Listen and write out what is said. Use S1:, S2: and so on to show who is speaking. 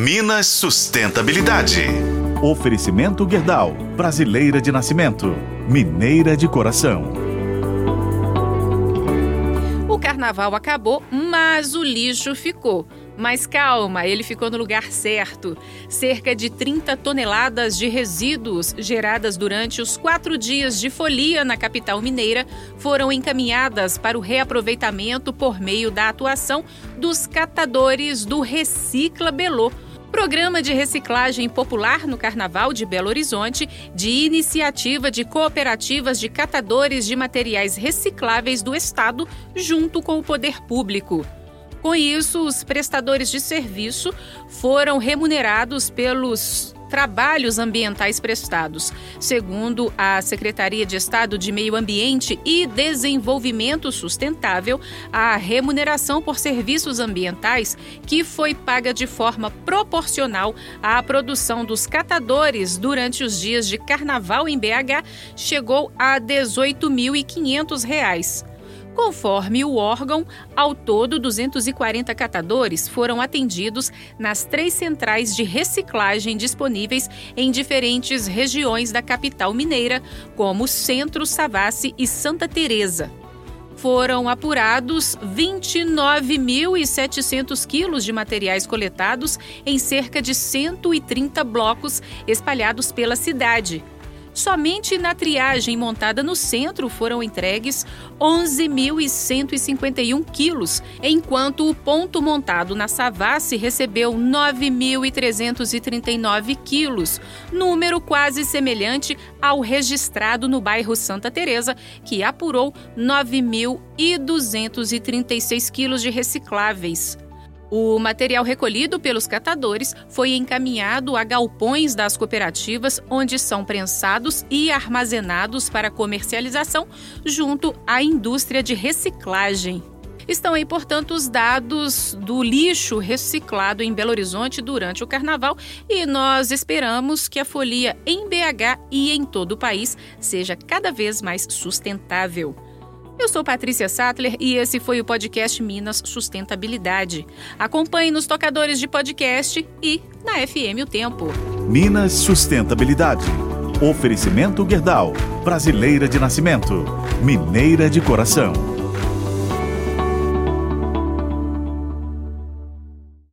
S1: Minas Sustentabilidade.
S2: Oferecimento Gerdau, brasileira de nascimento, mineira de coração.
S3: O carnaval acabou, mas o lixo ficou. Mas calma, ele ficou no lugar certo. Cerca de 30 toneladas de resíduos geradas durante os quatro dias de folia na capital mineira foram encaminhadas para o reaproveitamento por meio da atuação dos catadores do Recicla Belô Programa de reciclagem popular no Carnaval de Belo Horizonte, de iniciativa de cooperativas de catadores de materiais recicláveis do Estado, junto com o poder público. Com isso, os prestadores de serviço foram remunerados pelos trabalhos ambientais prestados. Segundo a Secretaria de Estado de Meio Ambiente e Desenvolvimento Sustentável, a remuneração por serviços ambientais, que foi paga de forma proporcional à produção dos catadores durante os dias de carnaval em BH, chegou a R$ 18.500. Conforme o órgão, ao todo 240 catadores foram atendidos nas três centrais de reciclagem disponíveis em diferentes regiões da capital mineira, como Centro, Savassi e Santa Teresa foram apurados 29.700 quilos de materiais coletados em cerca de 130 blocos espalhados pela cidade. Somente na triagem montada no centro foram entregues 11.151 quilos, enquanto o ponto montado na Savassi recebeu 9.339 quilos, número quase semelhante ao registrado no bairro Santa Teresa, que apurou 9.236 quilos de recicláveis. O material recolhido pelos catadores foi encaminhado a galpões das cooperativas, onde são prensados e armazenados para comercialização junto à indústria de reciclagem. Estão aí, portanto, os dados do lixo reciclado em Belo Horizonte durante o carnaval e nós esperamos que a folia em BH e em todo o país seja cada vez mais sustentável. Eu sou Patrícia Sattler e esse foi o podcast Minas Sustentabilidade. Acompanhe nos tocadores de podcast e na FM O Tempo.
S2: Minas Sustentabilidade. Oferecimento Gerdau, brasileira de nascimento, mineira de coração.